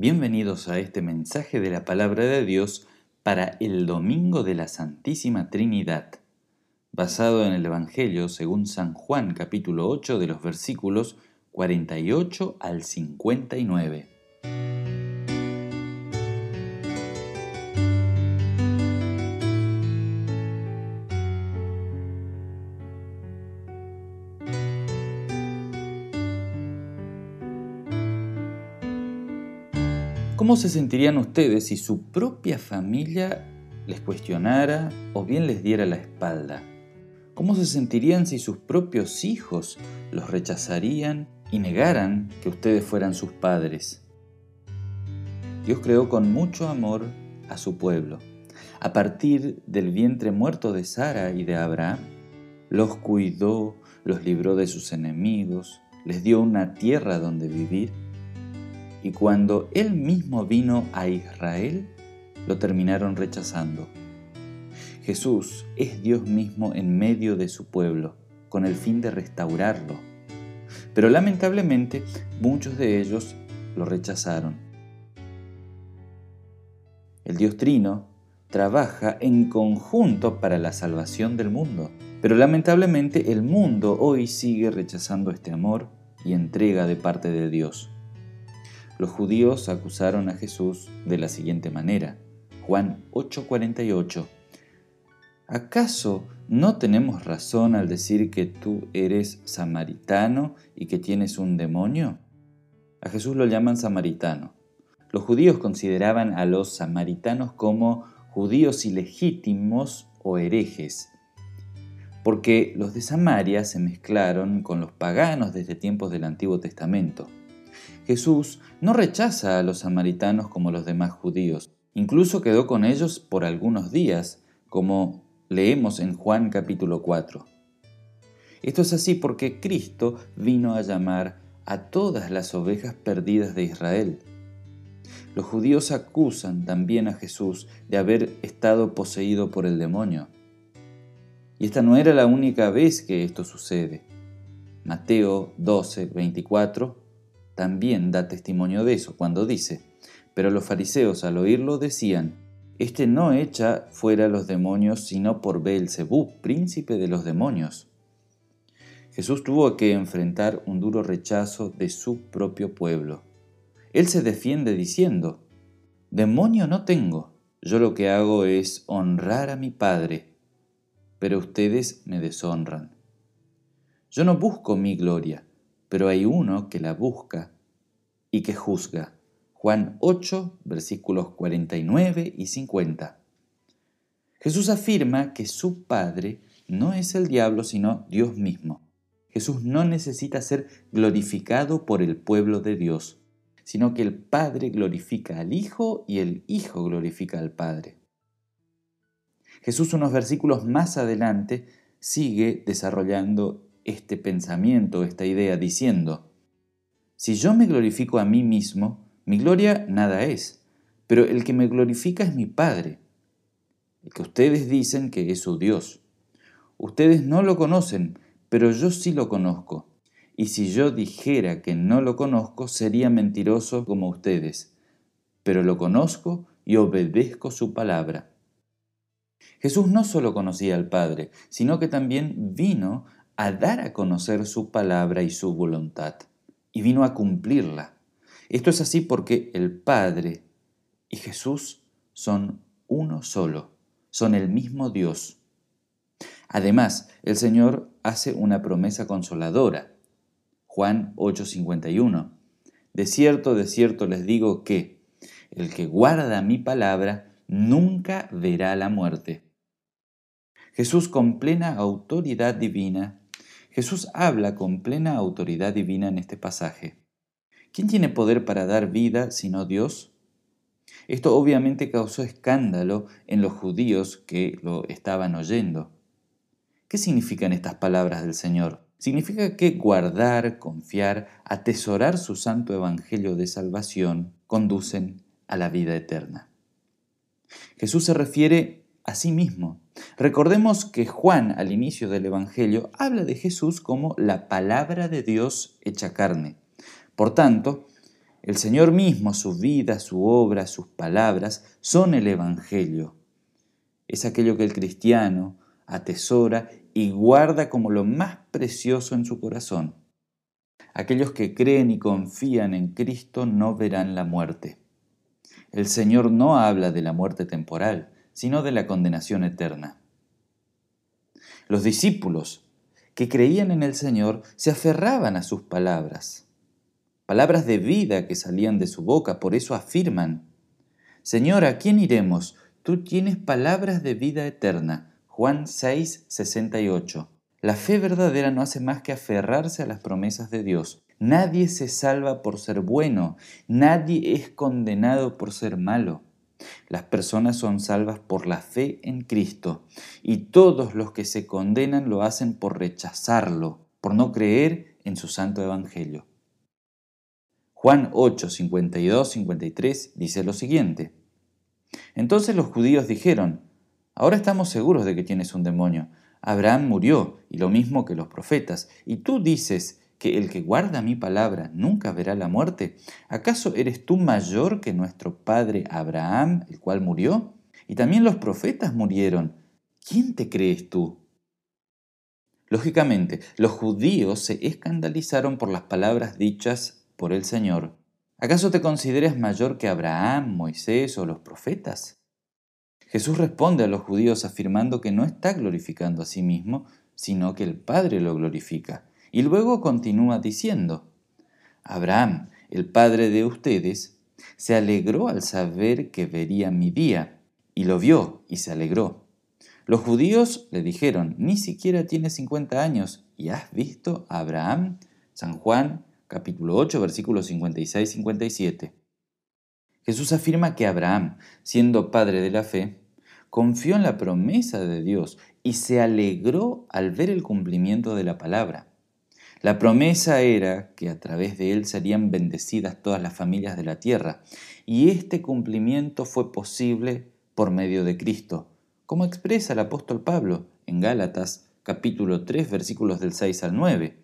Bienvenidos a este mensaje de la palabra de Dios para el Domingo de la Santísima Trinidad, basado en el Evangelio según San Juan capítulo 8 de los versículos 48 al 59. ¿Cómo se sentirían ustedes si su propia familia les cuestionara o bien les diera la espalda? ¿Cómo se sentirían si sus propios hijos los rechazarían y negaran que ustedes fueran sus padres? Dios creó con mucho amor a su pueblo. A partir del vientre muerto de Sara y de Abraham, los cuidó, los libró de sus enemigos, les dio una tierra donde vivir y cuando él mismo vino a Israel, lo terminaron rechazando. Jesús es Dios mismo en medio de su pueblo, con el fin de restaurarlo. Pero lamentablemente muchos de ellos lo rechazaron. El Dios Trino trabaja en conjunto para la salvación del mundo, pero lamentablemente el mundo hoy sigue rechazando este amor y entrega de parte de Dios los judíos acusaron a Jesús de la siguiente manera. Juan 8:48. ¿Acaso no tenemos razón al decir que tú eres samaritano y que tienes un demonio? A Jesús lo llaman samaritano. Los judíos consideraban a los samaritanos como judíos ilegítimos o herejes, porque los de Samaria se mezclaron con los paganos desde tiempos del Antiguo Testamento. Jesús no rechaza a los samaritanos como los demás judíos, incluso quedó con ellos por algunos días, como leemos en Juan capítulo 4. Esto es así porque Cristo vino a llamar a todas las ovejas perdidas de Israel. Los judíos acusan también a Jesús de haber estado poseído por el demonio. Y esta no era la única vez que esto sucede. Mateo 12, 24 también da testimonio de eso cuando dice, pero los fariseos al oírlo decían, Este no echa fuera los demonios sino por Beelzebú, príncipe de los demonios. Jesús tuvo que enfrentar un duro rechazo de su propio pueblo. Él se defiende diciendo, Demonio no tengo, yo lo que hago es honrar a mi Padre, pero ustedes me deshonran. Yo no busco mi gloria, pero hay uno que la busca y que juzga. Juan 8, versículos 49 y 50. Jesús afirma que su Padre no es el diablo, sino Dios mismo. Jesús no necesita ser glorificado por el pueblo de Dios, sino que el Padre glorifica al Hijo y el Hijo glorifica al Padre. Jesús unos versículos más adelante sigue desarrollando este pensamiento, esta idea, diciendo, si yo me glorifico a mí mismo, mi gloria nada es, pero el que me glorifica es mi Padre, el que ustedes dicen que es su Dios. Ustedes no lo conocen, pero yo sí lo conozco. Y si yo dijera que no lo conozco, sería mentiroso como ustedes, pero lo conozco y obedezco su palabra. Jesús no solo conocía al Padre, sino que también vino a dar a conocer su palabra y su voluntad, y vino a cumplirla. Esto es así porque el Padre y Jesús son uno solo, son el mismo Dios. Además, el Señor hace una promesa consoladora. Juan 8:51. De cierto, de cierto les digo que el que guarda mi palabra nunca verá la muerte. Jesús con plena autoridad divina Jesús habla con plena autoridad divina en este pasaje. ¿Quién tiene poder para dar vida sino Dios? Esto obviamente causó escándalo en los judíos que lo estaban oyendo. ¿Qué significan estas palabras del Señor? Significa que guardar, confiar, atesorar su santo evangelio de salvación conducen a la vida eterna. Jesús se refiere a sí mismo Recordemos que Juan al inicio del Evangelio habla de Jesús como la palabra de Dios hecha carne. Por tanto, El Señor mismo, su vida, su obra, sus palabras, son el Evangelio. Es aquello que el cristiano atesora y guarda como lo más precioso en su corazón. Aquellos que creen y confían en Cristo no verán la muerte. El Señor no habla de la muerte temporal, sino de la condenación eterna. Los discípulos que creían en el Señor se aferraban a sus palabras, palabras de vida que salían de su boca, por eso afirman, Señor, ¿a quién iremos? Tú tienes palabras de vida eterna. Juan 6, 68. La fe verdadera no hace más que aferrarse a las promesas de Dios. Nadie se salva por ser bueno, nadie es condenado por ser malo. Las personas son salvas por la fe en Cristo y todos los que se condenan lo hacen por rechazarlo, por no creer en su santo evangelio. Juan 8, 52, 53 dice lo siguiente. Entonces los judíos dijeron, ahora estamos seguros de que tienes un demonio. Abraham murió, y lo mismo que los profetas, y tú dices, que el que guarda mi palabra nunca verá la muerte? ¿Acaso eres tú mayor que nuestro padre Abraham, el cual murió? Y también los profetas murieron. ¿Quién te crees tú? Lógicamente, los judíos se escandalizaron por las palabras dichas por el Señor. ¿Acaso te consideras mayor que Abraham, Moisés o los profetas? Jesús responde a los judíos afirmando que no está glorificando a sí mismo, sino que el Padre lo glorifica. Y luego continúa diciendo, Abraham, el padre de ustedes, se alegró al saber que vería mi día, y lo vio y se alegró. Los judíos le dijeron, ni siquiera tiene 50 años, ¿y has visto a Abraham? San Juan capítulo 8 versículos 56-57. Jesús afirma que Abraham, siendo padre de la fe, confió en la promesa de Dios y se alegró al ver el cumplimiento de la palabra. La promesa era que a través de él serían bendecidas todas las familias de la tierra, y este cumplimiento fue posible por medio de Cristo, como expresa el apóstol Pablo en Gálatas capítulo 3 versículos del 6 al 9.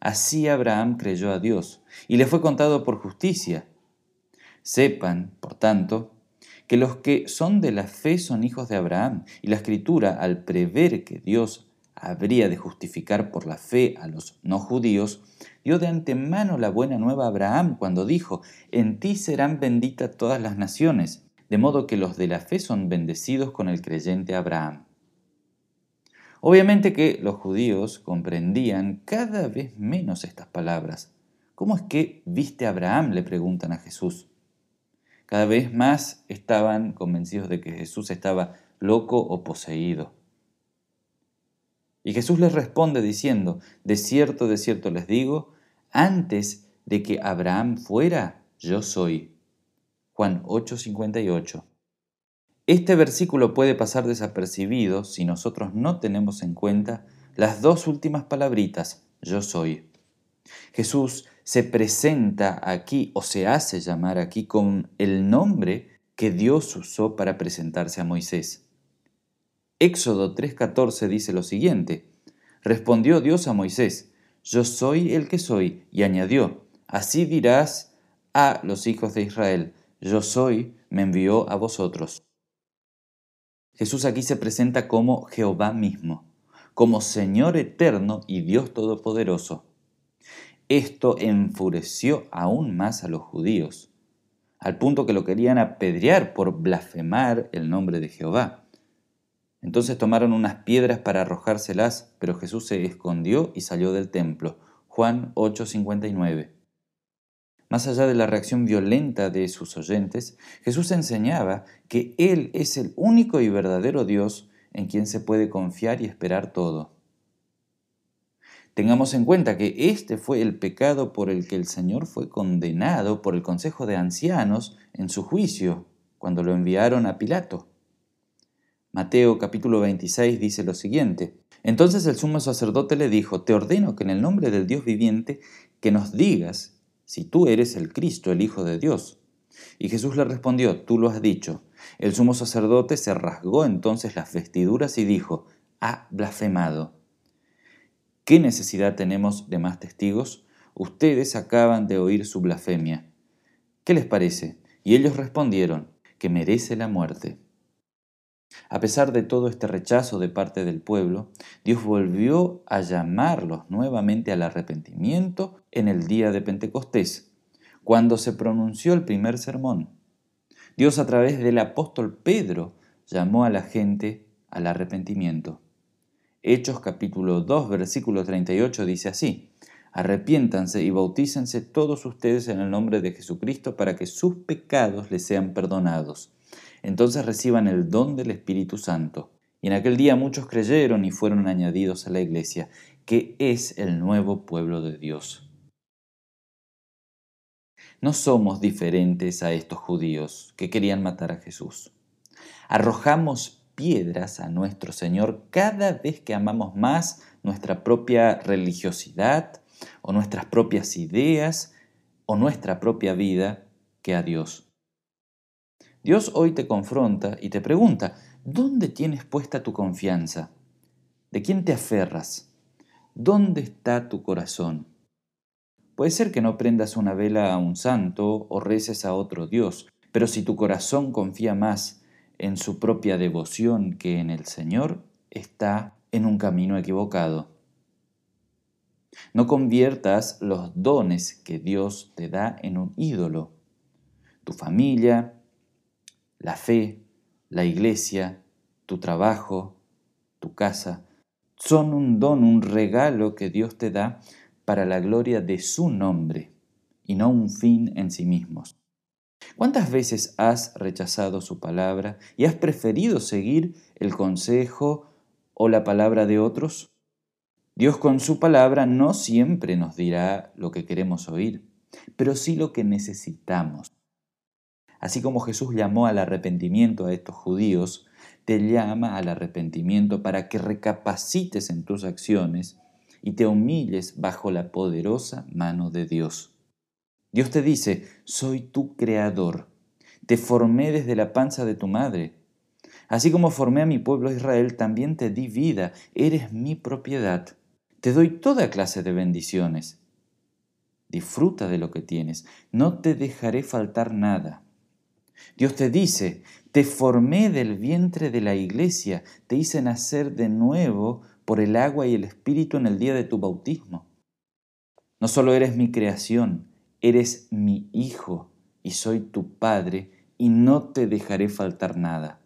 Así Abraham creyó a Dios, y le fue contado por justicia. Sepan, por tanto, que los que son de la fe son hijos de Abraham, y la escritura, al prever que Dios habría de justificar por la fe a los no judíos, dio de antemano la buena nueva a Abraham cuando dijo, en ti serán benditas todas las naciones, de modo que los de la fe son bendecidos con el creyente Abraham. Obviamente que los judíos comprendían cada vez menos estas palabras. ¿Cómo es que viste a Abraham? le preguntan a Jesús. Cada vez más estaban convencidos de que Jesús estaba loco o poseído. Y Jesús les responde diciendo, de cierto, de cierto les digo, antes de que Abraham fuera, yo soy. Juan 8:58. Este versículo puede pasar desapercibido si nosotros no tenemos en cuenta las dos últimas palabritas, yo soy. Jesús se presenta aquí o se hace llamar aquí con el nombre que Dios usó para presentarse a Moisés. Éxodo 3:14 dice lo siguiente, Respondió Dios a Moisés, Yo soy el que soy, y añadió, Así dirás a los hijos de Israel, Yo soy, me envió a vosotros. Jesús aquí se presenta como Jehová mismo, como Señor eterno y Dios todopoderoso. Esto enfureció aún más a los judíos, al punto que lo querían apedrear por blasfemar el nombre de Jehová. Entonces tomaron unas piedras para arrojárselas, pero Jesús se escondió y salió del templo. Juan 8:59. Más allá de la reacción violenta de sus oyentes, Jesús enseñaba que Él es el único y verdadero Dios en quien se puede confiar y esperar todo. Tengamos en cuenta que este fue el pecado por el que el Señor fue condenado por el Consejo de Ancianos en su juicio, cuando lo enviaron a Pilato. Mateo capítulo 26 dice lo siguiente. Entonces el sumo sacerdote le dijo, te ordeno que en el nombre del Dios viviente, que nos digas si tú eres el Cristo, el Hijo de Dios. Y Jesús le respondió, tú lo has dicho. El sumo sacerdote se rasgó entonces las vestiduras y dijo, ha blasfemado. ¿Qué necesidad tenemos de más testigos? Ustedes acaban de oír su blasfemia. ¿Qué les parece? Y ellos respondieron, que merece la muerte. A pesar de todo este rechazo de parte del pueblo, Dios volvió a llamarlos nuevamente al arrepentimiento en el día de Pentecostés, cuando se pronunció el primer sermón. Dios a través del apóstol Pedro llamó a la gente al arrepentimiento. Hechos capítulo 2 versículo 38 dice así, Arrepiéntanse y bautícense todos ustedes en el nombre de Jesucristo para que sus pecados les sean perdonados. Entonces reciban el don del Espíritu Santo. Y en aquel día muchos creyeron y fueron añadidos a la iglesia, que es el nuevo pueblo de Dios. No somos diferentes a estos judíos que querían matar a Jesús. Arrojamos piedras a nuestro Señor cada vez que amamos más nuestra propia religiosidad, o nuestras propias ideas o nuestra propia vida que a Dios. Dios hoy te confronta y te pregunta, ¿dónde tienes puesta tu confianza? ¿De quién te aferras? ¿Dónde está tu corazón? Puede ser que no prendas una vela a un santo o reces a otro Dios, pero si tu corazón confía más en su propia devoción que en el Señor, está en un camino equivocado. No conviertas los dones que Dios te da en un ídolo. Tu familia, la fe, la iglesia, tu trabajo, tu casa, son un don, un regalo que Dios te da para la gloria de su nombre y no un fin en sí mismos. ¿Cuántas veces has rechazado su palabra y has preferido seguir el consejo o la palabra de otros? Dios con su palabra no siempre nos dirá lo que queremos oír, pero sí lo que necesitamos. Así como Jesús llamó al arrepentimiento a estos judíos, te llama al arrepentimiento para que recapacites en tus acciones y te humilles bajo la poderosa mano de Dios. Dios te dice, soy tu creador, te formé desde la panza de tu madre. Así como formé a mi pueblo Israel, también te di vida, eres mi propiedad. Te doy toda clase de bendiciones. Disfruta de lo que tienes. No te dejaré faltar nada. Dios te dice, te formé del vientre de la iglesia, te hice nacer de nuevo por el agua y el espíritu en el día de tu bautismo. No solo eres mi creación, eres mi hijo y soy tu padre y no te dejaré faltar nada.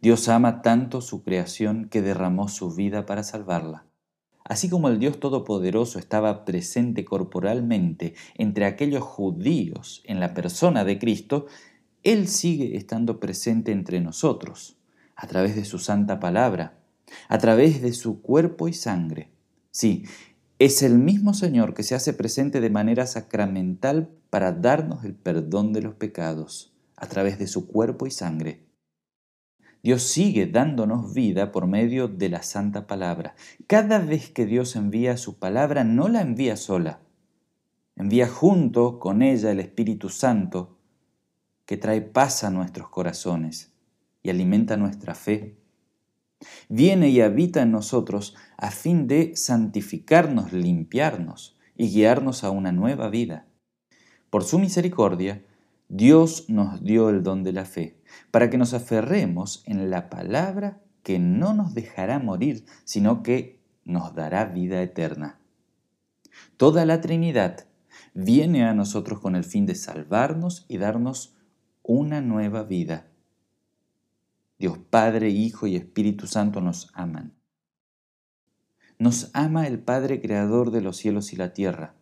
Dios ama tanto su creación que derramó su vida para salvarla. Así como el Dios Todopoderoso estaba presente corporalmente entre aquellos judíos en la persona de Cristo, Él sigue estando presente entre nosotros, a través de su santa palabra, a través de su cuerpo y sangre. Sí, es el mismo Señor que se hace presente de manera sacramental para darnos el perdón de los pecados, a través de su cuerpo y sangre. Dios sigue dándonos vida por medio de la santa palabra. Cada vez que Dios envía su palabra, no la envía sola. Envía junto con ella el Espíritu Santo, que trae paz a nuestros corazones y alimenta nuestra fe. Viene y habita en nosotros a fin de santificarnos, limpiarnos y guiarnos a una nueva vida. Por su misericordia, Dios nos dio el don de la fe para que nos aferremos en la palabra que no nos dejará morir, sino que nos dará vida eterna. Toda la Trinidad viene a nosotros con el fin de salvarnos y darnos una nueva vida. Dios Padre, Hijo y Espíritu Santo nos aman. Nos ama el Padre Creador de los cielos y la tierra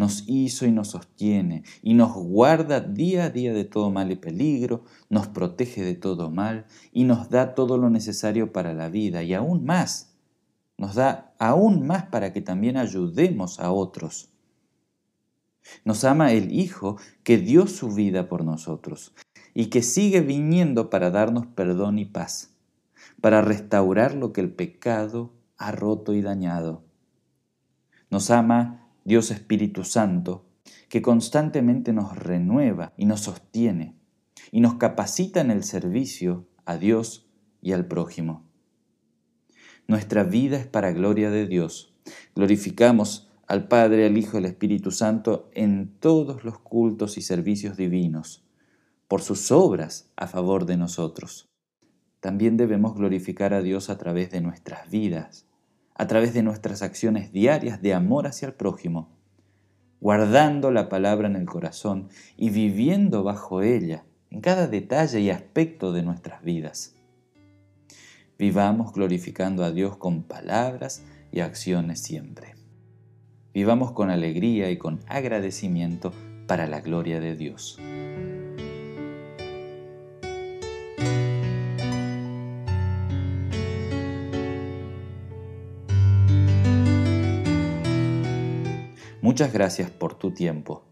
nos hizo y nos sostiene y nos guarda día a día de todo mal y peligro, nos protege de todo mal y nos da todo lo necesario para la vida y aún más, nos da aún más para que también ayudemos a otros. Nos ama el Hijo que dio su vida por nosotros y que sigue viniendo para darnos perdón y paz, para restaurar lo que el pecado ha roto y dañado. Nos ama Dios Espíritu Santo, que constantemente nos renueva y nos sostiene y nos capacita en el servicio a Dios y al prójimo. Nuestra vida es para gloria de Dios. Glorificamos al Padre, al Hijo y al Espíritu Santo en todos los cultos y servicios divinos, por sus obras a favor de nosotros. También debemos glorificar a Dios a través de nuestras vidas, a través de nuestras acciones diarias de amor hacia el prójimo, guardando la palabra en el corazón y viviendo bajo ella en cada detalle y aspecto de nuestras vidas. Vivamos glorificando a Dios con palabras y acciones siempre. Vivamos con alegría y con agradecimiento para la gloria de Dios. Muchas gracias por tu tiempo.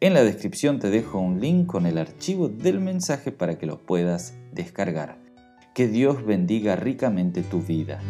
En la descripción te dejo un link con el archivo del mensaje para que lo puedas descargar. Que Dios bendiga ricamente tu vida.